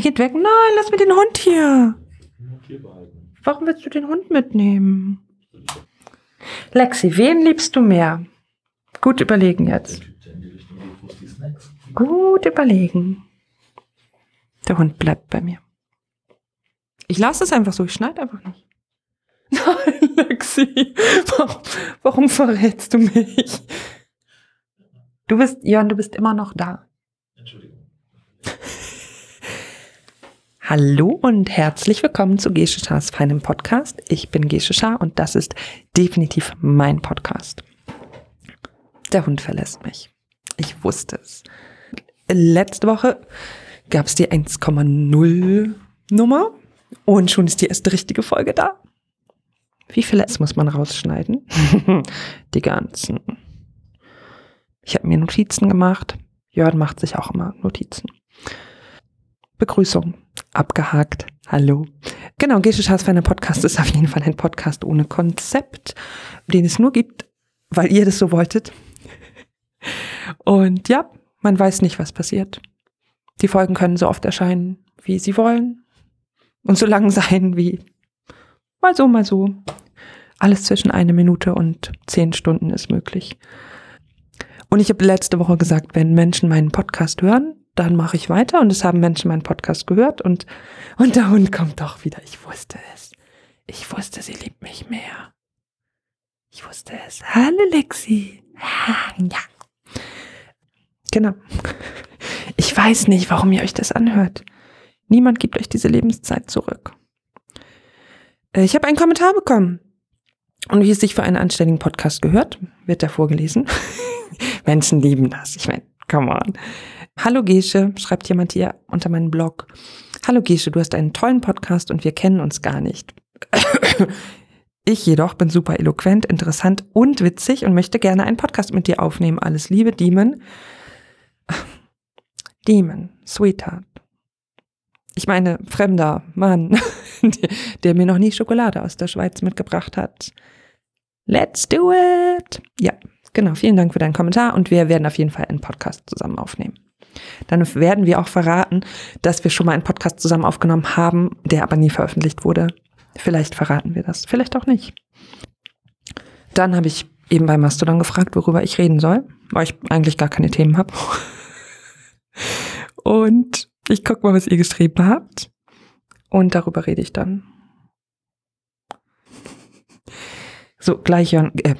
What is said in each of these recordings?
Ihr geht weg. Nein, lass mir den Hund hier. Warum willst du den Hund mitnehmen? Lexi, wen liebst du mehr? Gut überlegen jetzt. Die die. Gut überlegen. Der Hund bleibt bei mir. Ich lasse es einfach so, ich schneide einfach nicht. Nein, Lexi, warum, warum verrätst du mich? Du bist, Jörn, du bist immer noch da. Entschuldigung. Hallo und herzlich willkommen zu Gesche Schars feinem Podcast. Ich bin Gesche Schar und das ist definitiv mein Podcast. Der Hund verlässt mich. Ich wusste es. Letzte Woche gab es die 1,0 Nummer und schon ist die erste richtige Folge da. Wie viele S muss man rausschneiden? die ganzen. Ich habe mir Notizen gemacht. Jörn macht sich auch immer Notizen. Begrüßung. Abgehakt. Hallo. Genau, für eine Podcast ist auf jeden Fall ein Podcast ohne Konzept, den es nur gibt, weil ihr das so wolltet. Und ja, man weiß nicht, was passiert. Die Folgen können so oft erscheinen, wie sie wollen. Und so lang sein wie mal so, mal so. Alles zwischen eine Minute und zehn Stunden ist möglich. Und ich habe letzte Woche gesagt, wenn Menschen meinen Podcast hören, dann mache ich weiter. Und es haben Menschen meinen Podcast gehört und, und der Hund kommt doch wieder. Ich wusste es. Ich wusste, sie liebt mich mehr. Ich wusste es. Hallo Lexi. Ja. Genau. Ich weiß nicht, warum ihr euch das anhört. Niemand gibt euch diese Lebenszeit zurück. Äh, Ich habe einen Kommentar bekommen. Und wie es sich für einen anständigen Podcast gehört, wird der vorgelesen. Menschen lieben das. Ich meine, come on. Hallo Gesche, schreibt jemand hier unter meinem Blog. Hallo Gesche, du hast einen tollen Podcast und wir kennen uns gar nicht. Ich jedoch bin super eloquent, interessant und witzig und möchte gerne einen Podcast mit dir aufnehmen. Alles Liebe, Demon. Demon, Sweetheart. Ich meine, fremder Mann, der, mir noch nie Schokolade aus der Schweiz mitgebracht hat. Let's do it! Ja, genau. Vielen Dank für deinen Kommentar und wir werden auf jeden Fall einen Podcast zusammen aufnehmen. Dann werden wir auch verraten, dass wir schon mal einen Podcast zusammen aufgenommen haben, der aber nie veröffentlicht wurde. Vielleicht verraten wir das, vielleicht auch nicht. Dann habe ich eben bei Mastodon gefragt, worüber ich reden soll, weil ich eigentlich gar keine Themen habe. Und ich gucke mal, was ihr geschrieben habt. Und darüber rede ich dann. So, gleich Jörn, äh,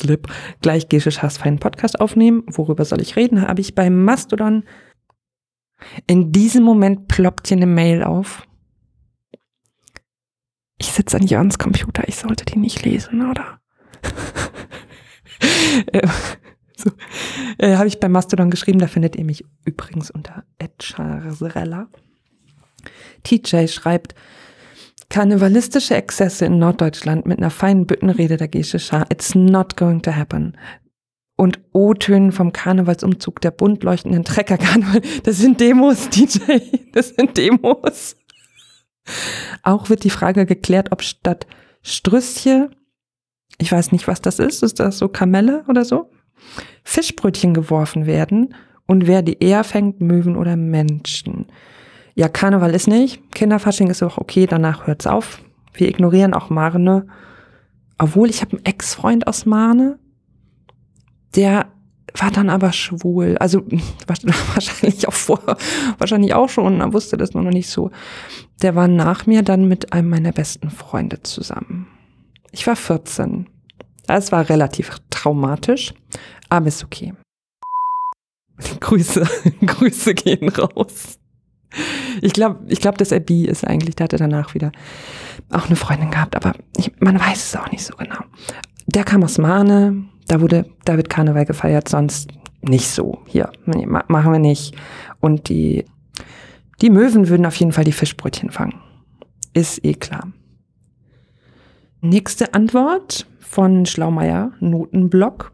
Slip, gleich Gesche Schaas feinen Podcast aufnehmen. Worüber soll ich reden? Habe ich bei Mastodon. In diesem Moment ploppt hier eine Mail auf. Ich sitze an Jörns Computer, ich sollte die nicht lesen, oder? äh, so, äh, Habe ich bei Mastodon geschrieben, da findet ihr mich übrigens unter Edcharserella. TJ schreibt, Karnevalistische Exzesse in Norddeutschland mit einer feinen Büttenrede der Gesche Schar. It's not going to happen. Und O-Tönen vom Karnevalsumzug der bunt leuchtenden Treckerkarneval. Das sind Demos, DJ. Das sind Demos. Auch wird die Frage geklärt, ob statt Strüsschen, ich weiß nicht, was das ist, ist das so Kamelle oder so, Fischbrötchen geworfen werden und wer die eher fängt, Möwen oder Menschen. Ja, Karneval ist nicht. Kinderfasching ist auch okay, danach hört's auf. Wir ignorieren auch Marne. Obwohl, ich habe einen Ex-Freund aus Marne, der war dann aber schwul. Also wahrscheinlich auch vor, wahrscheinlich auch schon, er wusste das nur noch nicht so. Der war nach mir dann mit einem meiner besten Freunde zusammen. Ich war 14. Es war relativ traumatisch, aber ist okay. Grüße, Grüße gehen raus. Ich glaube, ich glaube, dass er bi ist eigentlich. Der hatte danach wieder auch eine Freundin gehabt, aber ich, man weiß es auch nicht so genau. Der kam aus Mahne, da wurde, da wird Karneval gefeiert, sonst nicht so. Hier, machen wir nicht. Und die, die Möwen würden auf jeden Fall die Fischbrötchen fangen. Ist eh klar. Nächste Antwort von Schlaumeier, Notenblock.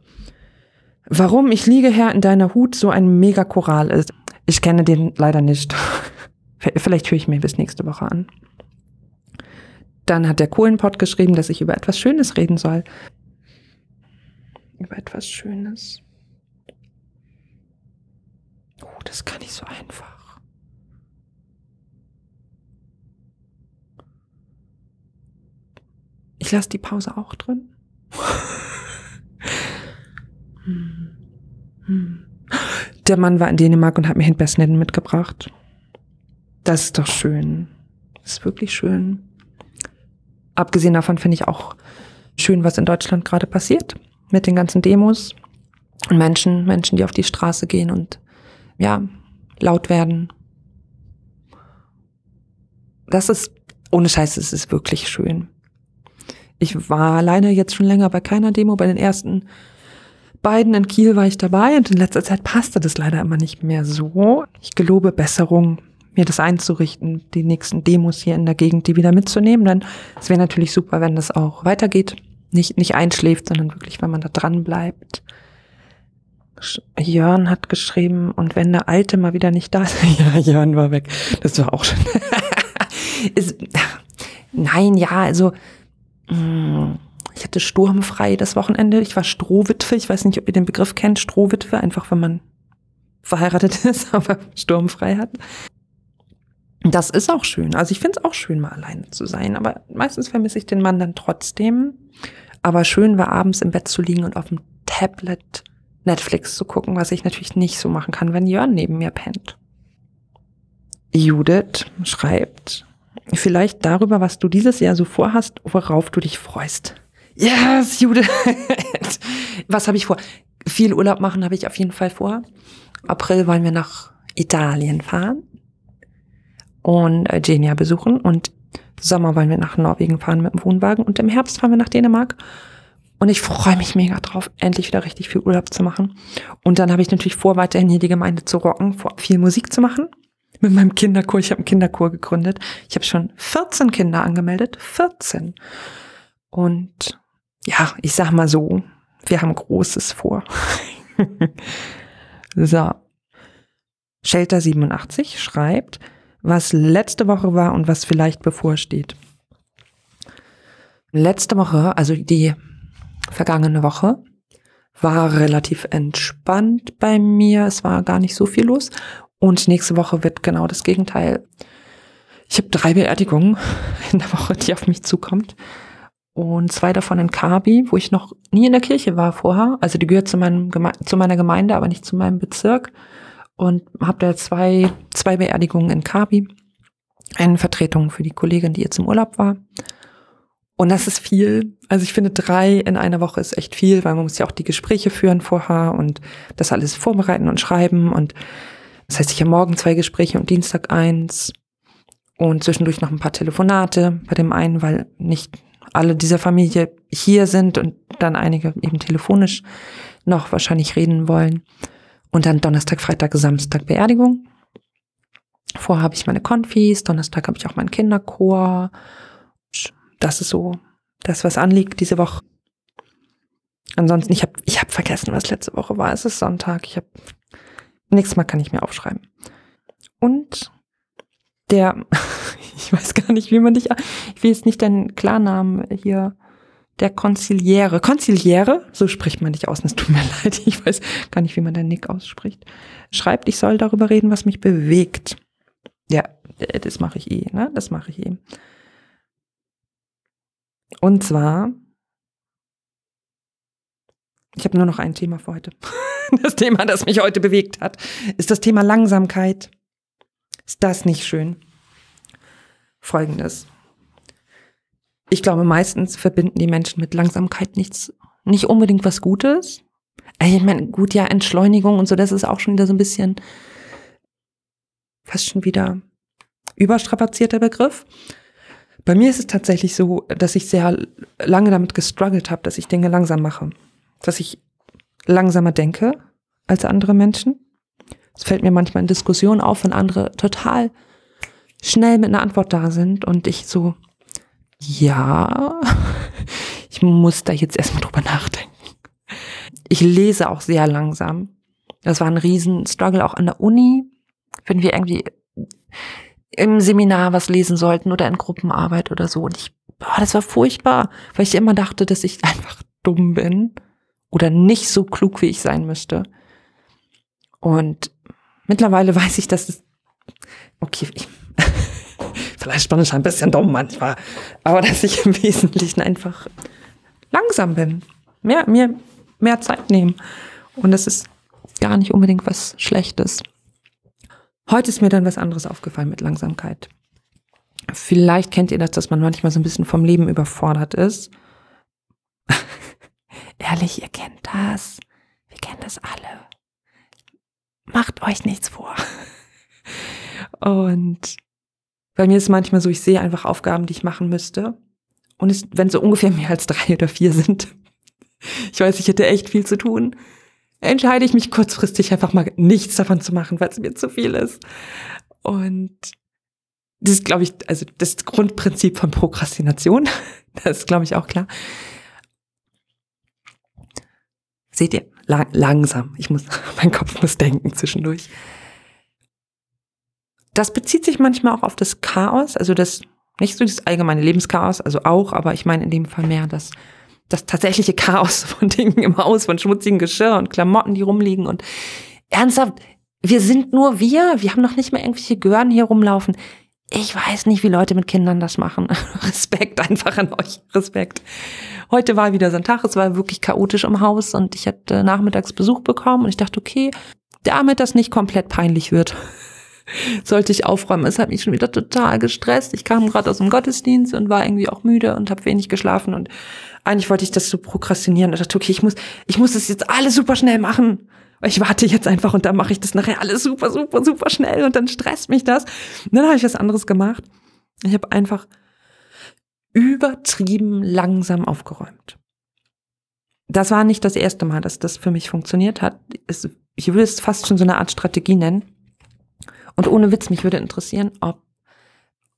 Warum ich liege, Herr, in deiner Hut so ein Megachoral ist. Ich kenne den leider nicht. Vielleicht höre ich mir bis nächste Woche an. Dann hat der Kohlenpott geschrieben, dass ich über etwas Schönes reden soll. Über etwas Schönes. Oh, das kann ich so einfach. Ich lasse die Pause auch drin. hm. Hm. Der Mann war in Dänemark und hat mir Hindbeersnitten mitgebracht. Das ist doch schön. Das ist wirklich schön. Abgesehen davon finde ich auch schön, was in Deutschland gerade passiert. Mit den ganzen Demos und Menschen, Menschen, die auf die Straße gehen und ja, laut werden. Das ist, ohne Scheiß, es ist wirklich schön. Ich war leider jetzt schon länger bei keiner Demo. Bei den ersten beiden in Kiel war ich dabei und in letzter Zeit passte das leider immer nicht mehr so. Ich gelobe Besserung, mir das einzurichten, die nächsten Demos hier in der Gegend, die wieder mitzunehmen. Denn es wäre natürlich super, wenn das auch weitergeht. Nicht, nicht einschläft, sondern wirklich, wenn man da dran bleibt. Jörn hat geschrieben, und wenn der Alte mal wieder nicht da ist, ja, Jörn war weg. Das war auch schon. ist, nein, ja, also hm, ich hatte sturmfrei das Wochenende. Ich war Strohwitwe. Ich weiß nicht, ob ihr den Begriff kennt. Strohwitwe, einfach wenn man verheiratet ist, aber sturmfrei hat. Das ist auch schön. Also ich finde es auch schön, mal alleine zu sein. Aber meistens vermisse ich den Mann dann trotzdem. Aber schön war abends im Bett zu liegen und auf dem Tablet Netflix zu gucken, was ich natürlich nicht so machen kann, wenn Jörn neben mir pennt. Judith schreibt, vielleicht darüber, was du dieses Jahr so vorhast, worauf du dich freust. Yes, Judith! was habe ich vor? Viel Urlaub machen habe ich auf jeden Fall vor. April wollen wir nach Italien fahren und Genia besuchen und Sommer wollen wir nach Norwegen fahren mit dem Wohnwagen und im Herbst fahren wir nach Dänemark. Und ich freue mich mega drauf, endlich wieder richtig viel Urlaub zu machen. Und dann habe ich natürlich vor, weiterhin hier die Gemeinde zu rocken, viel Musik zu machen. Mit meinem Kinderchor. Ich habe einen Kinderchor gegründet. Ich habe schon 14 Kinder angemeldet. 14. Und ja, ich sag mal so, wir haben Großes vor. so. Shelter 87 schreibt, was letzte Woche war und was vielleicht bevorsteht. Letzte Woche, also die vergangene Woche, war relativ entspannt bei mir. Es war gar nicht so viel los. Und nächste Woche wird genau das Gegenteil. Ich habe drei Beerdigungen in der Woche, die auf mich zukommt. Und zwei davon in Kabi, wo ich noch nie in der Kirche war vorher. Also die gehört zu, meinem zu meiner Gemeinde, aber nicht zu meinem Bezirk und habe da zwei, zwei Beerdigungen in Kabi. Eine Vertretung für die Kollegin, die jetzt im Urlaub war. Und das ist viel. Also ich finde, drei in einer Woche ist echt viel, weil man muss ja auch die Gespräche führen vorher und das alles vorbereiten und schreiben. Und das heißt, ich habe morgen zwei Gespräche und Dienstag eins und zwischendurch noch ein paar Telefonate bei dem einen, weil nicht alle dieser Familie hier sind und dann einige eben telefonisch noch wahrscheinlich reden wollen. Und dann Donnerstag, Freitag, Samstag Beerdigung. Vorher habe ich meine Konfis, Donnerstag habe ich auch meinen Kinderchor. Das ist so das, was anliegt diese Woche. Ansonsten, ich habe ich hab vergessen, was letzte Woche war. Es ist Sonntag. Ich habe nächstes Mal kann ich mir aufschreiben. Und der, ich weiß gar nicht, wie man dich, ich will jetzt nicht deinen Klarnamen hier der Konziliäre. Konziliäre, so spricht man dich aus, es tut mir leid, ich weiß gar nicht, wie man den Nick ausspricht, schreibt, ich soll darüber reden, was mich bewegt. Ja, das mache ich eh, ne? Das mache ich eh. Und zwar, ich habe nur noch ein Thema für heute. Das Thema, das mich heute bewegt hat, ist das Thema Langsamkeit. Ist das nicht schön? Folgendes ich glaube, meistens verbinden die Menschen mit Langsamkeit nichts, nicht unbedingt was Gutes. Ich meine, gut, ja, Entschleunigung und so, das ist auch schon wieder so ein bisschen fast schon wieder überstrapazierter Begriff. Bei mir ist es tatsächlich so, dass ich sehr lange damit gestruggelt habe, dass ich Dinge langsam mache. Dass ich langsamer denke als andere Menschen. Es fällt mir manchmal in Diskussionen auf, wenn andere total schnell mit einer Antwort da sind und ich so ja, ich muss da jetzt erstmal drüber nachdenken. Ich lese auch sehr langsam. Das war ein Riesen-Struggle auch an der Uni, wenn wir irgendwie im Seminar was lesen sollten oder in Gruppenarbeit oder so. Und ich, boah, das war furchtbar, weil ich immer dachte, dass ich einfach dumm bin oder nicht so klug, wie ich sein müsste. Und mittlerweile weiß ich, dass es, okay, ich, vielleicht bin ein bisschen dumm manchmal, aber dass ich im Wesentlichen einfach langsam bin, mehr, mir mehr Zeit nehmen. Und das ist gar nicht unbedingt was Schlechtes. Heute ist mir dann was anderes aufgefallen mit Langsamkeit. Vielleicht kennt ihr das, dass man manchmal so ein bisschen vom Leben überfordert ist. Ehrlich, ihr kennt das. Wir kennen das alle. Macht euch nichts vor. Und bei mir ist es manchmal so, ich sehe einfach Aufgaben, die ich machen müsste. Und es, wenn so ungefähr mehr als drei oder vier sind, ich weiß, ich hätte echt viel zu tun, entscheide ich mich kurzfristig einfach mal nichts davon zu machen, weil es mir zu viel ist. Und das ist, glaube ich, also das Grundprinzip von Prokrastination. Das ist, glaube ich, auch klar. Seht ihr, lang, langsam. Ich muss, mein Kopf muss denken zwischendurch. Das bezieht sich manchmal auch auf das Chaos, also das, nicht so das allgemeine Lebenschaos, also auch, aber ich meine in dem Fall mehr das, das tatsächliche Chaos von Dingen im Haus, von schmutzigen Geschirr und Klamotten, die rumliegen und ernsthaft, wir sind nur wir, wir haben noch nicht mal irgendwelche Gören hier rumlaufen. Ich weiß nicht, wie Leute mit Kindern das machen. Respekt einfach an euch. Respekt. Heute war wieder so ein Tag, es war wirklich chaotisch im Haus und ich hatte nachmittags Besuch bekommen und ich dachte, okay, damit das nicht komplett peinlich wird, sollte ich aufräumen. Es hat mich schon wieder total gestresst. Ich kam gerade aus dem Gottesdienst und war irgendwie auch müde und habe wenig geschlafen und eigentlich wollte ich das so prokrastinieren. Ich dachte, okay, ich muss, ich muss das jetzt alles super schnell machen. Ich warte jetzt einfach und dann mache ich das nachher alles super, super, super schnell und dann stresst mich das. Und dann habe ich was anderes gemacht. Ich habe einfach übertrieben langsam aufgeräumt. Das war nicht das erste Mal, dass das für mich funktioniert hat. Ich würde es fast schon so eine Art Strategie nennen. Und ohne Witz, mich würde interessieren, ob,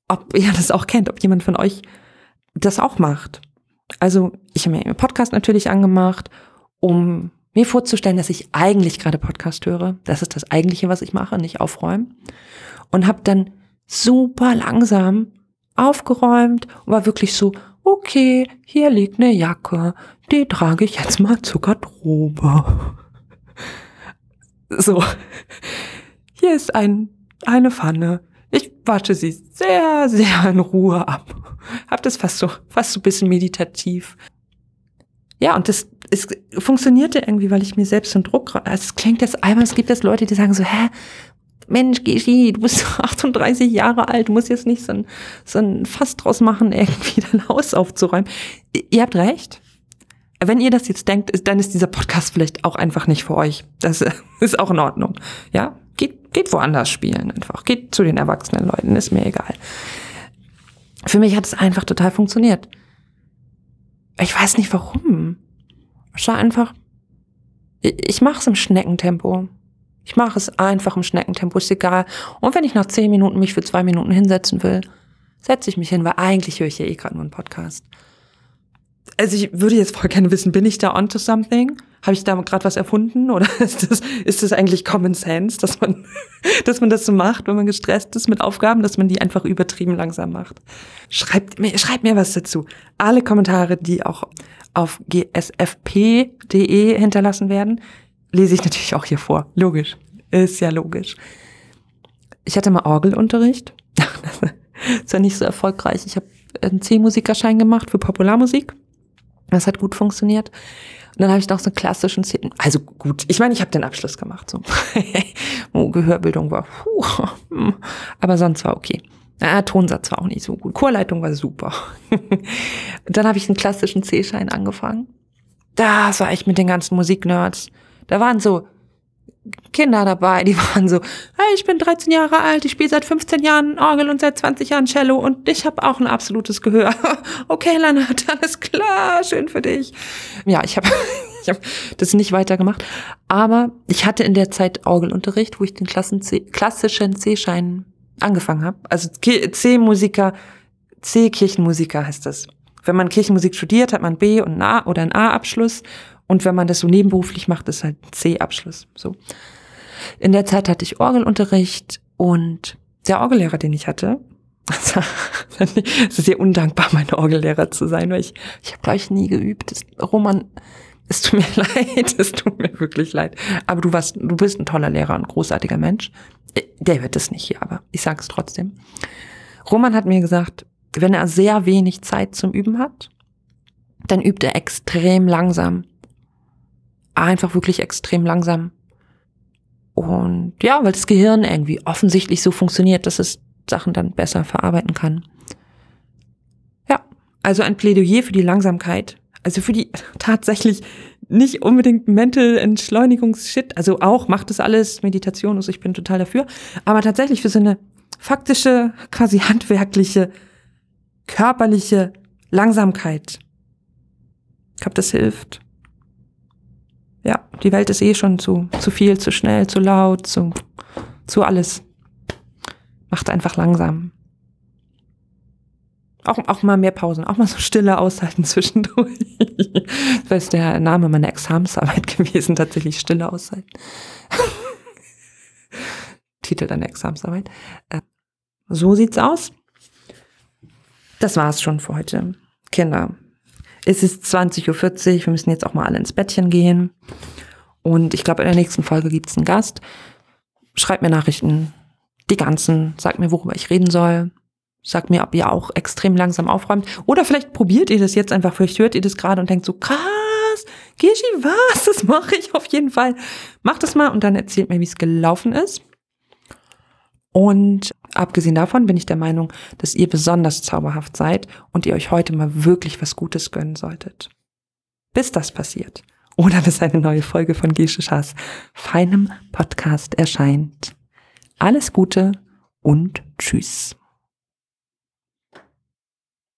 ob ihr das auch kennt, ob jemand von euch das auch macht. Also ich habe mir einen Podcast natürlich angemacht, um mir vorzustellen, dass ich eigentlich gerade Podcast höre. Das ist das eigentliche, was ich mache, nicht aufräumen. Und habe dann super langsam aufgeräumt und war wirklich so, okay, hier liegt eine Jacke, die trage ich jetzt mal zur Garderobe. So, hier ist ein, eine Pfanne. Ich wasche sie sehr, sehr in Ruhe ab. Hab das fast so, fast so ein bisschen meditativ. Ja, und das es funktionierte irgendwie, weil ich mir selbst einen Druck, also es klingt jetzt einmal, es gibt jetzt Leute, die sagen so, hä, Mensch, Geschi, du bist 38 Jahre alt, du musst jetzt nicht so ein, so ein Fass draus machen, irgendwie dein Haus aufzuräumen. Ihr habt recht. Wenn ihr das jetzt denkt, dann ist dieser Podcast vielleicht auch einfach nicht für euch. Das ist auch in Ordnung. Ja, geht, geht woanders spielen einfach. Geht zu den erwachsenen Leuten, ist mir egal. Für mich hat es einfach total funktioniert. Ich weiß nicht warum. Es war einfach, ich mache es im Schneckentempo. Ich mache es einfach im Schneckentempo, ist egal. Und wenn ich nach zehn Minuten mich für zwei Minuten hinsetzen will, setze ich mich hin, weil eigentlich höre ich ja eh gerade nur einen Podcast. Also ich würde jetzt voll gerne wissen, bin ich da onto something? Habe ich da gerade was erfunden? Oder ist das, ist das eigentlich Common Sense, dass man, dass man das so macht, wenn man gestresst ist mit Aufgaben, dass man die einfach übertrieben langsam macht? Schreibt mir, schreibt mir was dazu. Alle Kommentare, die auch auf gsfp.de hinterlassen werden, lese ich natürlich auch hier vor. Logisch. Ist ja logisch. Ich hatte mal Orgelunterricht. ist ja nicht so erfolgreich. Ich habe einen C-Musikerschein gemacht für Popularmusik. Das hat gut funktioniert. Und dann habe ich noch so einen klassischen C also gut, ich meine, ich habe den Abschluss gemacht. So. oh, Gehörbildung war, puh, hm. aber sonst war okay. Ah, Tonsatz war auch nicht so gut. Chorleitung war super. dann habe ich einen klassischen C-Schein angefangen. Das war echt mit den ganzen Musiknerds. Da waren so Kinder dabei, die waren so, hey, ich bin 13 Jahre alt, ich spiele seit 15 Jahren Orgel und seit 20 Jahren Cello und ich habe auch ein absolutes Gehör. okay, Lennart, alles klar, schön für dich. Ja, ich habe ich hab das nicht weitergemacht, aber ich hatte in der Zeit Orgelunterricht, wo ich den Klassen C, klassischen C-Schein angefangen habe. Also C-Musiker, C-Kirchenmusiker heißt das. Wenn man Kirchenmusik studiert, hat man B und ein A oder ein A-Abschluss und wenn man das so nebenberuflich macht, ist halt C-Abschluss. So. In der Zeit hatte ich Orgelunterricht und der Orgellehrer, den ich hatte, es ist sehr undankbar, mein Orgellehrer zu sein, weil ich, ich habe gleich nie geübt. Das, Roman, es tut mir leid, es tut mir wirklich leid. Aber du warst, du bist ein toller Lehrer, ein großartiger Mensch. Der hört es nicht hier, aber ich sage es trotzdem. Roman hat mir gesagt, wenn er sehr wenig Zeit zum Üben hat, dann übt er extrem langsam. Einfach wirklich extrem langsam. Und ja, weil das Gehirn irgendwie offensichtlich so funktioniert, dass es Sachen dann besser verarbeiten kann. Ja, also ein Plädoyer für die Langsamkeit. Also für die tatsächlich nicht unbedingt Mental Entschleunigungsshit. Also auch macht das alles Meditation, also ich bin total dafür. Aber tatsächlich für so eine faktische, quasi handwerkliche, körperliche Langsamkeit. Ich glaube, das hilft. Ja, die Welt ist eh schon zu, zu viel, zu schnell, zu laut, zu, zu alles. Macht einfach langsam. Auch, auch mal mehr Pausen, auch mal so Stille aushalten zwischendurch. das ist der Name meiner Examensarbeit gewesen, tatsächlich Stille aushalten. Titel deiner Examensarbeit. Äh, so sieht's aus. Das war's schon für heute. Kinder, es ist 20.40 Uhr, wir müssen jetzt auch mal alle ins Bettchen gehen. Und ich glaube, in der nächsten Folge gibt's einen Gast. Schreibt mir Nachrichten, die ganzen, sagt mir, worüber ich reden soll. Sagt mir, ob ihr auch extrem langsam aufräumt. Oder vielleicht probiert ihr das jetzt einfach, vielleicht hört ihr das gerade und denkt so, krass, Gishi, was? Das mache ich auf jeden Fall. Macht es mal und dann erzählt mir, wie es gelaufen ist. Und abgesehen davon bin ich der Meinung, dass ihr besonders zauberhaft seid und ihr euch heute mal wirklich was Gutes gönnen solltet. Bis das passiert. Oder bis eine neue Folge von Geschischas feinem Podcast erscheint. Alles Gute und Tschüss.